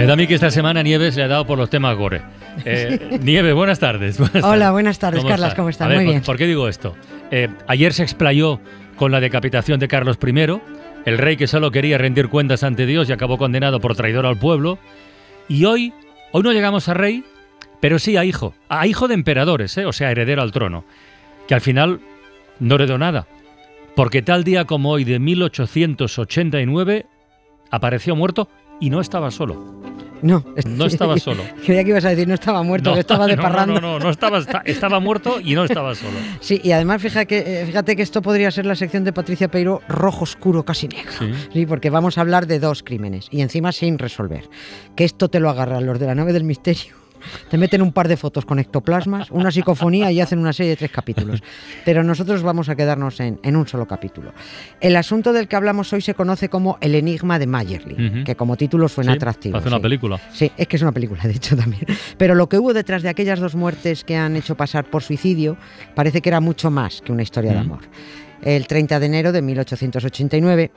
Me da a mí que esta semana Nieves le ha dado por los temas gore. Eh, Nieves, buenas tardes. buenas Hola, tardes. buenas tardes, ¿Cómo Carlas? ¿cómo estás? Muy ¿por- bien. ¿Por qué digo esto? Eh, ayer se explayó con la decapitación de Carlos I, el rey que solo quería rendir cuentas ante Dios y acabó condenado por traidor al pueblo. Y hoy, hoy no llegamos a rey, pero sí a hijo. A hijo de emperadores, ¿eh? o sea, heredero al trono. Que al final no heredó nada. Porque tal día como hoy de 1889 apareció muerto y no estaba solo. No, No estaba solo. Creía que ibas a decir no estaba muerto, que estaba de no, parranda. No, no, no, estaba, esta- estaba muerto y no estaba solo. Sí, y además fíjate que, eh, fíjate que esto podría ser la sección de Patricia Peiro rojo oscuro casi negro. Sí. Sí, porque vamos a hablar de dos crímenes y encima sin resolver. Que esto te lo agarran los de la nave del misterio. Te meten un par de fotos con ectoplasmas, una psicofonía y hacen una serie de tres capítulos. Pero nosotros vamos a quedarnos en, en un solo capítulo. El asunto del que hablamos hoy se conoce como El Enigma de Mayerly, Ujú. que como título suena Sí, atractivo. Hace una película. Sí, es que es una película, de hecho, también. Pero lo que hubo detrás de aquellas dos muertes que han hecho pasar por suicidio parece que era mucho más que una historia de amor. El 30 de enero de 1889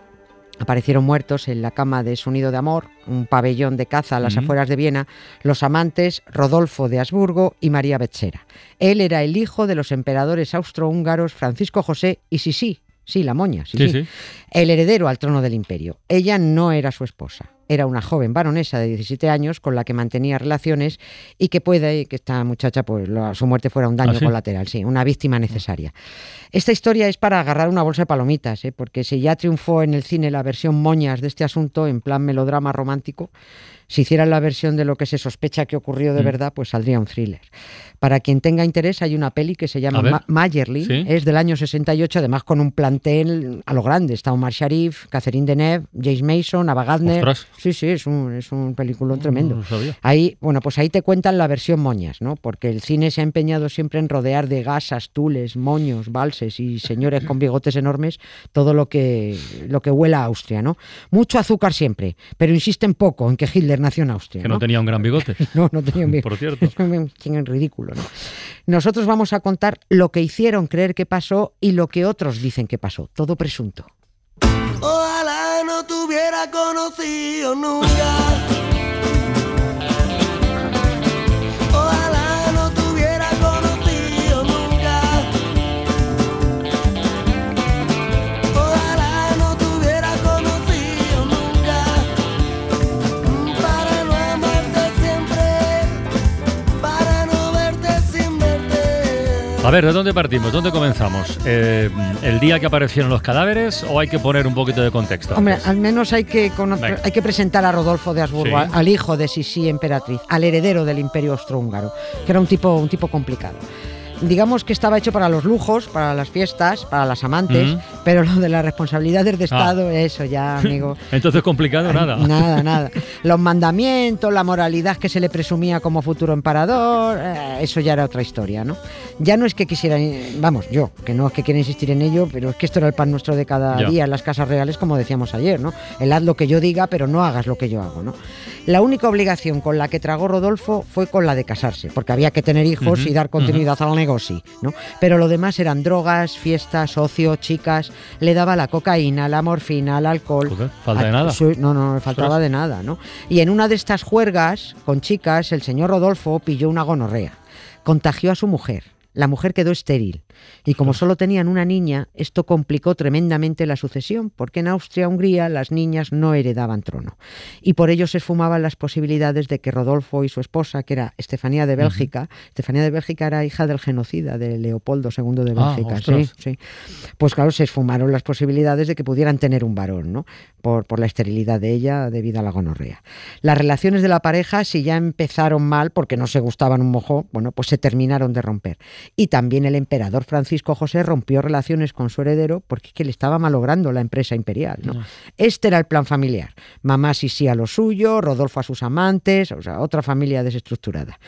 aparecieron muertos en la cama de su nido de amor, un pabellón de caza a las afueras de Viena, los amantes Rodolfo de Habsburgo y María Betzera. Él era el hijo de los emperadores austrohúngaros Francisco José y Sisi, sí, la moña, sí, Sí, el heredero al trono del imperio. Ella no era su esposa, era una joven baronesa de 17 años con la que mantenía relaciones y que puede que esta muchacha, pues la- su muerte fuera un daño ¿Ah, sí? colateral, sí, una víctima necesaria. Esta historia es para agarrar una bolsa de palomitas, ¿eh? porque si ya triunfó en el cine la versión moñas de este asunto, en plan melodrama romántico, si hicieran la versión de lo que se sospecha que ocurrió de Mm. verdad, pues saldría un thriller. Para quien tenga interés, hay una peli que se llama. Ma- Mayerly, Sí. es del año 68, además con un plantel a lo grande. Está Omar Sharif, Catherine Deneuve, James Mason, Ava Gardner. Ostras. Sí, sí, es un, es un peliculón tremendo. No sabía. Ahí, bueno, pues ahí te cuentan la versión moñas, ¿no? Porque el cine se ha empeñado siempre en rodear de gasas, tules, moños, valses y señores con bigotes enormes todo lo que, lo que huela a Austria, ¿no? Mucho azúcar siempre, pero insisten poco en que Hitler nació en Austria. Que no tenía un gran bigote. No, no tenía un bigote. Por cierto. Es ridículo, ¿no? Nosotros vamos a contar lo que hicieron creer que pasó y lo que otros dicen que pasó. Todo presunto. Ojalá no te hubiera conocido nunca. Ver, ¿de dónde partimos? ¿Dónde comenzamos? Eh, ¿El día que aparecieron los cadáveres o hay que poner un poquito de contexto? Hombre, antes? al menos hay que, hay que presentar a Rodolfo de Habsburgo, Sí. al- hijo de Sisi emperatriz, al heredero del imperio austrohúngaro, que era un tipo, un tipo complicado. Digamos que estaba hecho para los lujos, para las fiestas, para las amantes. Pero lo de las responsabilidades de Ah. Estado, eso ya, amigo. Entonces complicado nada. Nada, nada. Los mandamientos, la moralidad que se le presumía como futuro emperador, eh, eso ya era otra historia, ¿no? Ya no es que quisieran, eh, vamos, yo, que no es que quiera insistir en ello, pero es que esto era el pan nuestro de cada Ya. día en las casas reales, como decíamos ayer, ¿no? El haz lo que yo diga, pero no hagas lo que yo hago, ¿no? La única obligación con la que tragó Rodolfo fue con la de casarse, porque había que tener hijos y dar continuidad al negocio, ¿no? Pero lo demás eran drogas, fiestas, ocio, chicas, le daba la cocaína, la morfina, el alcohol. Joder, falta de Ah, nada. sí, no, no, faltaba de nada, ¿no? Y en una de estas juergas con chicas, el señor Rodolfo pilló una gonorrea. Contagió a su mujer. La mujer quedó estéril. Y como solo tenían una niña, esto complicó tremendamente la sucesión, porque en Austria-Hungría las niñas no heredaban trono. Y por ello se esfumaban las posibilidades de que Rodolfo y su esposa, que era Estefanía de Bélgica, Estefanía de Bélgica era hija del genocida de Leopoldo II de Ah, Bélgica, sí, sí. Pues claro, se esfumaron las posibilidades de que pudieran tener un varón, ¿no? Por, por la esterilidad de ella debido a la gonorrea. Las relaciones de la pareja, si ya empezaron mal porque no se gustaban un mojo, bueno, pues se terminaron de romper. Y también el emperador Francisco José rompió relaciones con su heredero porque es que le estaba malogrando la empresa imperial. ¿no? Este era el plan familiar. Mamá sí sí a lo suyo, Rodolfo a sus amantes, o sea, otra familia desestructurada.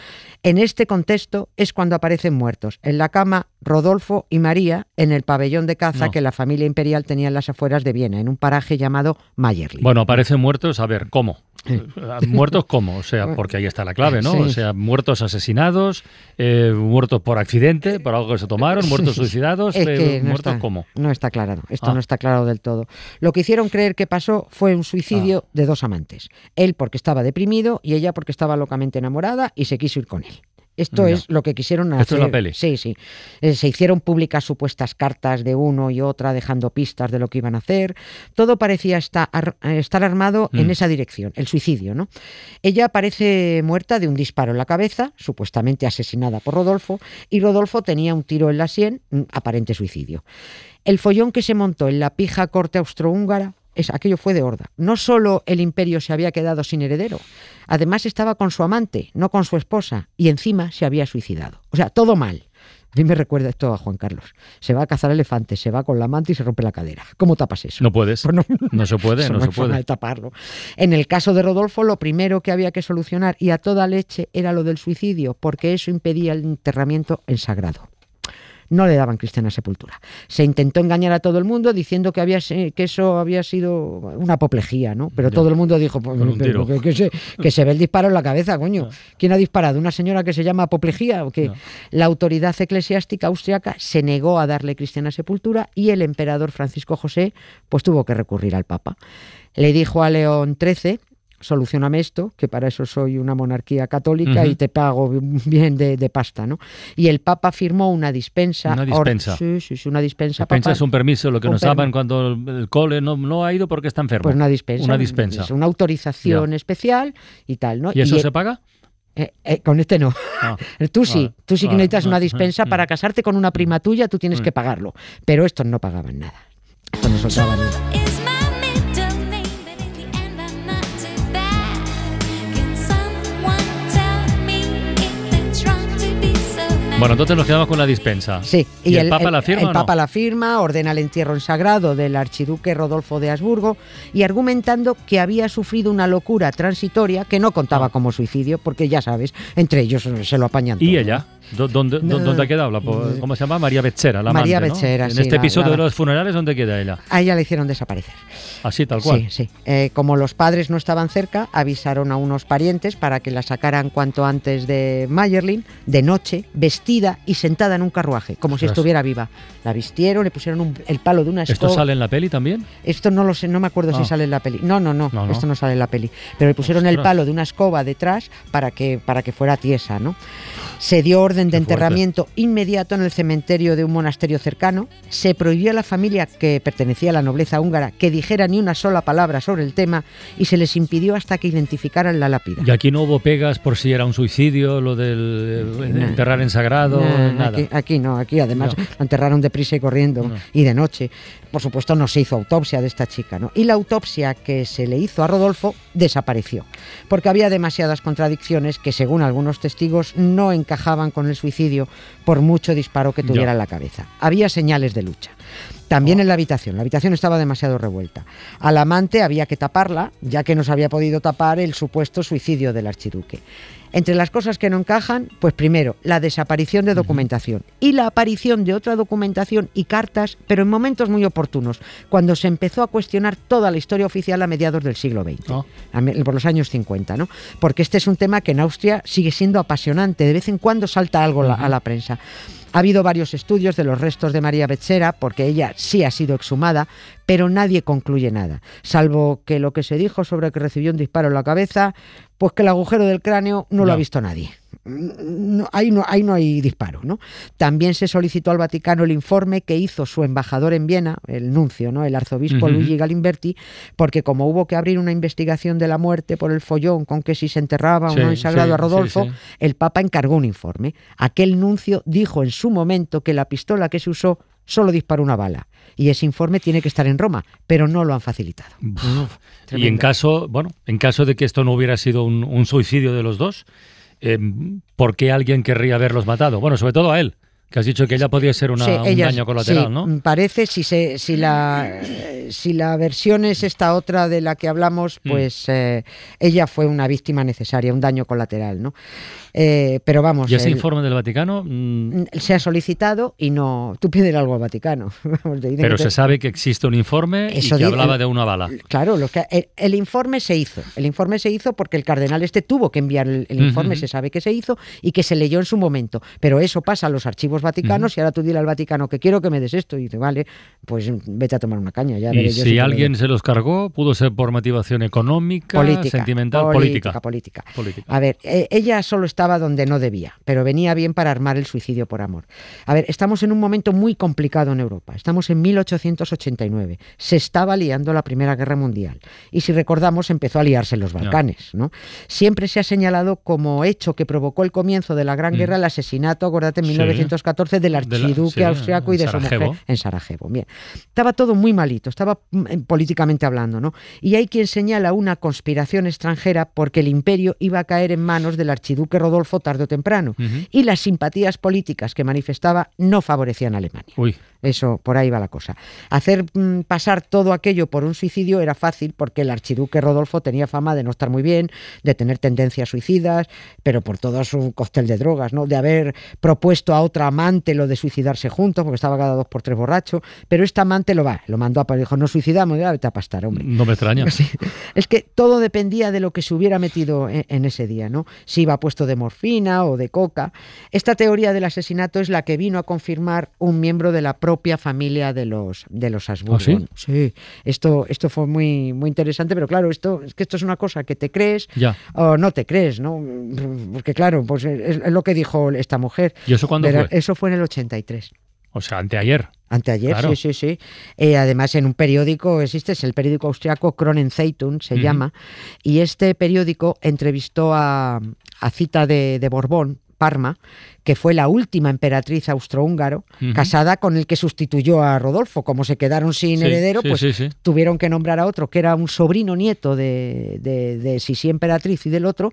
En este contexto es cuando aparecen muertos. En la cama, Rodolfo y María en el pabellón de caza No. que la familia imperial tenía en las afueras de Viena, en un paraje llamado Mayerling. Bueno, aparecen muertos, a ver, ¿cómo? ¿Muertos cómo? O sea, porque ahí está la clave, ¿no? Sí. O sea, muertos asesinados, eh, muertos por accidente, por algo que se tomaron, muertos suicidados, Es que no muertos está, cómo. no está aclarado. Esto Ah. no está claro del todo. Lo que hicieron creer que pasó fue un suicidio Ah. de dos amantes. Él porque estaba deprimido y ella porque estaba locamente enamorada y se quiso ir con él. Esto es lo que quisieron hacer. Esto es la peli. Sí, sí. Eh, se hicieron públicas supuestas cartas de uno y otra dejando pistas de lo que iban a hacer. Todo parecía estar, estar armado en Mm. esa dirección, el suicidio, ¿no? Ella aparece muerta de un disparo en la cabeza, supuestamente asesinada por Rodolfo, y Rodolfo tenía un tiro en la sien, aparente suicidio. El follón que se montó en la pija corte austrohúngara, es, aquello fue de horda. No solo el imperio se había quedado sin heredero, además estaba con su amante, no con su esposa, y encima se había suicidado. O sea, todo mal. A mí me recuerda esto a Juan Carlos. Se va a cazar elefantes, se va con la amante y se rompe la cadera. ¿Cómo tapas eso? No puedes. Pues no, No se puede, no no se puede. de taparlo. En el caso de Rodolfo, lo primero que había que solucionar y a toda leche era lo del suicidio, porque eso impedía el enterramiento en sagrado. No le daban cristiana sepultura. Se intentó engañar a todo el mundo diciendo que, había, que eso había sido una apoplejía, ¿no? Pero Ya. todo el mundo dijo pues, que, que se, que se ve el disparo en la cabeza, coño. ¿Quién ha disparado? ¿Una señora que se llama apoplejía? No. La autoridad eclesiástica austriaca se negó a darle cristiana sepultura y el emperador Francisco José pues tuvo que recurrir al Papa. Le dijo a León XIII, solucioname esto, que para eso soy una monarquía católica Ujú. y te pago bien de, de pasta, ¿no? Y el Papa firmó una dispensa. Una or- dispensa. sí, sí, sí, una dispensa. Dispensa es un permiso, lo que nos daban cuando el, el cole no, no ha ido porque está enfermo. Pues una dispensa. Una dispensa. Es una autorización especial y tal, ¿no? ¿Y eso e- se paga? eh, eh, con este no. Ah. Tú sí, Vale, tú sí que vale, necesitas una dispensa mm, para casarte con una prima tuya, tú tienes Mm. que pagarlo. Pero estos no pagaban nada. Estos no soltaban nada. Bueno, entonces nos quedamos con la dispensa. Sí, ¿Y, el, Papa la firma el no? Papa la firma, ordena el entierro en sagrado del archiduque Rodolfo de Habsburgo y argumentando que había sufrido una locura transitoria que no contaba Ah. como suicidio, porque ya sabes, entre ellos se lo apañan ¿Y todo. ella? ¿Dó- ¿Dónde, No. dónde ha quedado? La ¿Cómo se llama? María Becerra, la María amante, ¿no? Becerra, En sí, este la- episodio la- de los funerales, ¿dónde queda ella? A ella le hicieron desaparecer. Así, tal cual. Sí, sí. Eh, como los padres no estaban cerca, avisaron a unos parientes para que la sacaran cuanto antes de Mayerlin, de noche, vestida y sentada en un carruaje, como si Ostras. estuviera viva. La vistieron, le pusieron un- el palo de una ¿Esto escoba. sale en la peli también? Esto no lo sé, no me acuerdo Ah. si sale en la peli. No, no, no, esto no sale en la peli. Pero le pusieron el palo de una escoba detrás para que, para que fuera tiesa, ¿no? Se dio orden de enterramiento inmediato en el cementerio de un monasterio cercano. Se prohibió a la familia que pertenecía a la nobleza húngara que dijera ni una sola palabra sobre el tema y se les impidió hasta que identificaran la lápida. Y aquí no hubo pegas por si era un suicidio, lo del Nah. enterrar en sagrado, Nah, nada. Aquí, aquí no, aquí además No. lo enterraron deprisa y corriendo No. y de noche. Por supuesto no se hizo autopsia de esta chica, ¿no? Y la autopsia que se le hizo a Rodolfo desapareció, porque había demasiadas contradicciones que según algunos testigos no encajaban con el suicidio por mucho disparo que tuviera Ya. en la cabeza. Había señales de lucha. También en la habitación, la habitación estaba demasiado revuelta. Al amante había que taparla, ya que no se había podido tapar el supuesto suicidio del archiduque. Entre las cosas que no encajan, pues primero, la desaparición de documentación y la aparición de otra documentación y cartas, pero en momentos muy oportunos, cuando se empezó a cuestionar toda la historia oficial a mediados del siglo XX, Ah. por los años 50, ¿no? Porque este es un tema que en Austria sigue siendo apasionante, de vez en cuando salta algo a la prensa. Ha habido varios estudios de los restos de María Becerra, porque ella sí ha sido exhumada, pero nadie concluye nada, salvo que lo que se dijo sobre que recibió un disparo en la cabeza, pues que el agujero del cráneo no lo Ya. ha visto nadie. No, ahí, no, ahí no hay disparo. ¿no? También se solicitó al Vaticano el informe que hizo su embajador en Viena, el nuncio, ¿no? el arzobispo. Luigi Galimberti, porque como hubo que abrir una investigación de la muerte por el follón con que si se enterraba Sí, o no en sagrado sí, a Rodolfo, sí, sí. el Papa encargó un informe. Aquel nuncio dijo en su momento que la pistola que se usó solo disparó una bala. Y ese informe tiene que estar en Roma, pero no lo han facilitado. y en caso, bueno, en caso de que esto no hubiera sido un, un suicidio de los dos, eh, ¿por qué alguien querría haberlos matado? Bueno, sobre todo a él, Que has dicho que ella podía ser una- Sí, un daño colateral, sí, ¿no? mm, Parece, si, se, si, la, eh, si la versión es esta otra de la que hablamos, Mm. pues eh, ella fue una víctima necesaria, un daño colateral, ¿no? Eh, pero vamos, ¿Y ese el- informe del Vaticano? mm, se ha solicitado y no. Tú pides algo al Vaticano. Pero se sabe que existe un informe y que hablaba el- de una bala. Claro, lo que, el, el informe se hizo. El informe se hizo porque el cardenal este tuvo que enviar el, informe, se sabe que se hizo y que se leyó en su momento. Pero eso pasa a los archivos vaticanos uh y ahora tú dile al Vaticano que quiero que me des esto. Y dice, vale, pues vete a tomar una caña. Y si, alguien se los cargó, pudo ser por motivación económica, política, sentimental, política. Política. A ver, eh, ella solo estaba donde no debía, pero venía bien para armar el suicidio por amor. A ver, estamos en un momento muy complicado en Europa. Estamos en 1889. Se estaba liando la Primera Guerra Mundial. Y si recordamos, empezó a liarse en los Balcanes. ¿no? Siempre se ha señalado como hecho que provocó el comienzo de la Gran mm. Guerra el asesinato, acordate, en 1914 XIV del archiduque austriaco y de Sarajevo. su mujer en Sarajevo. Bien. Estaba todo muy malito, estaba mm, políticamente hablando, ¿no? Y hay quien señala una conspiración extranjera porque el imperio iba a caer en manos del archiduque Rodolfo tarde o temprano. Y las simpatías políticas que manifestaba no favorecían a Alemania. Uy. Eso, por ahí va la cosa. Hacer mm, pasar todo aquello por un suicidio era fácil porque el archiduque Rodolfo tenía fama de no estar muy bien, de tener tendencias suicidas, pero por todo su cóctel de drogas, ¿no? De haber propuesto a otra amante lo de suicidarse juntos, porque estaba cada dos por tres borracho, pero esta amante lo va, lo mandó a dijo, no suicidamos, ya vete a pastar, hombre. no me extraña. Sí. Es que todo dependía de lo que se hubiera metido en, en ese día, ¿no? Si iba puesto de morfina o de coca. Esta teoría del asesinato es la que vino a confirmar un miembro de la propia familia de los de los Habsburgo. ¿Ah, sí? Sí. Esto, esto fue muy, muy interesante, pero claro, esto es que esto es una cosa que te crees Ya. o no te crees, ¿no? Porque claro, pues es, es lo que dijo esta mujer. ¿Y eso cuándo fue? Eso fue en el 83. O sea, anteayer. Anteayer, Claro. sí, sí, sí. Eh, además, en un periódico existe, es el periódico austriaco Kronenzeitung, se Ujú. llama, y este periódico entrevistó a, a Cita de, de Borbón, Parma, que fue la última emperatriz austrohúngaro, casada con el que sustituyó a Rodolfo. Como se quedaron sin Sí, heredero, sí, pues sí, tuvieron que nombrar a otro, que era un sobrino nieto de, de, de Sisi emperatriz y del otro,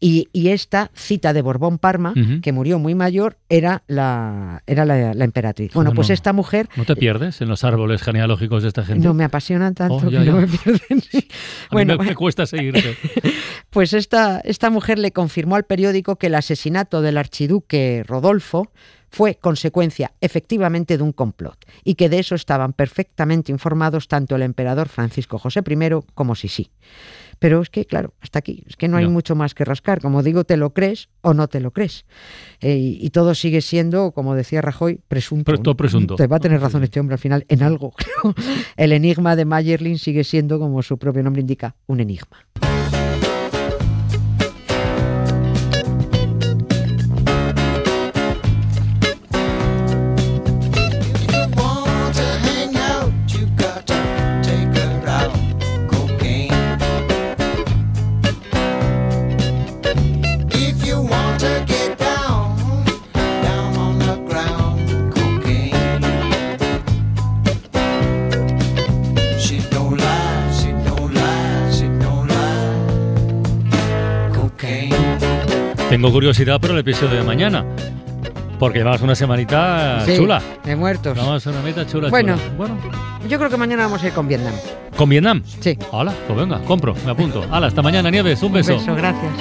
y, y esta Cita de Borbón Parma, que murió muy mayor, era la, era la, la emperatriz. Bueno, ¿Cómo pues esta mujer ¿No te pierdes en los árboles genealógicos de esta gente? no me apasionan tanto Oh, ya, que no me pierden. Bueno, me, me cuesta seguirte. pues esta, esta mujer le confirmó al periódico que el asesinato del archiduque Rodolfo fue consecuencia efectivamente de un complot y que de eso estaban perfectamente informados tanto el emperador Francisco José I como Sisi. Pero es que, claro, hasta aquí, es que no hay mucho más que rascar. Como digo, te lo crees o no te lo crees. Eh, y, todo sigue siendo, como decía Rajoy, presunto. Pre- todo presunto. Te va a tener razón este hombre al final en algo. El enigma de Mayerlin sigue siendo, como su propio nombre indica, un enigma. Tengo curiosidad por el episodio de mañana. Porque llevamos una semanita Sí, chula. De muertos. Vamos a una meta chula. Bueno. chula. Bueno. Yo creo que mañana vamos a ir con Vietnam. ¿Con Vietnam? Sí. Hola, pues venga, compro, me apunto. Hala, hasta mañana, Nieves. Un beso. Un beso, gracias.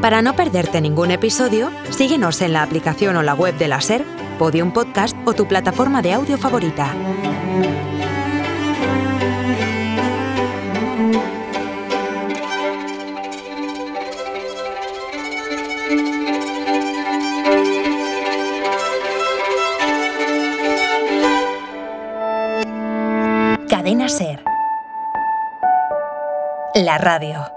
Para no perderte ningún episodio, síguenos en la aplicación o la web de la SER, Podium Podcast o tu plataforma de audio favorita. La radio.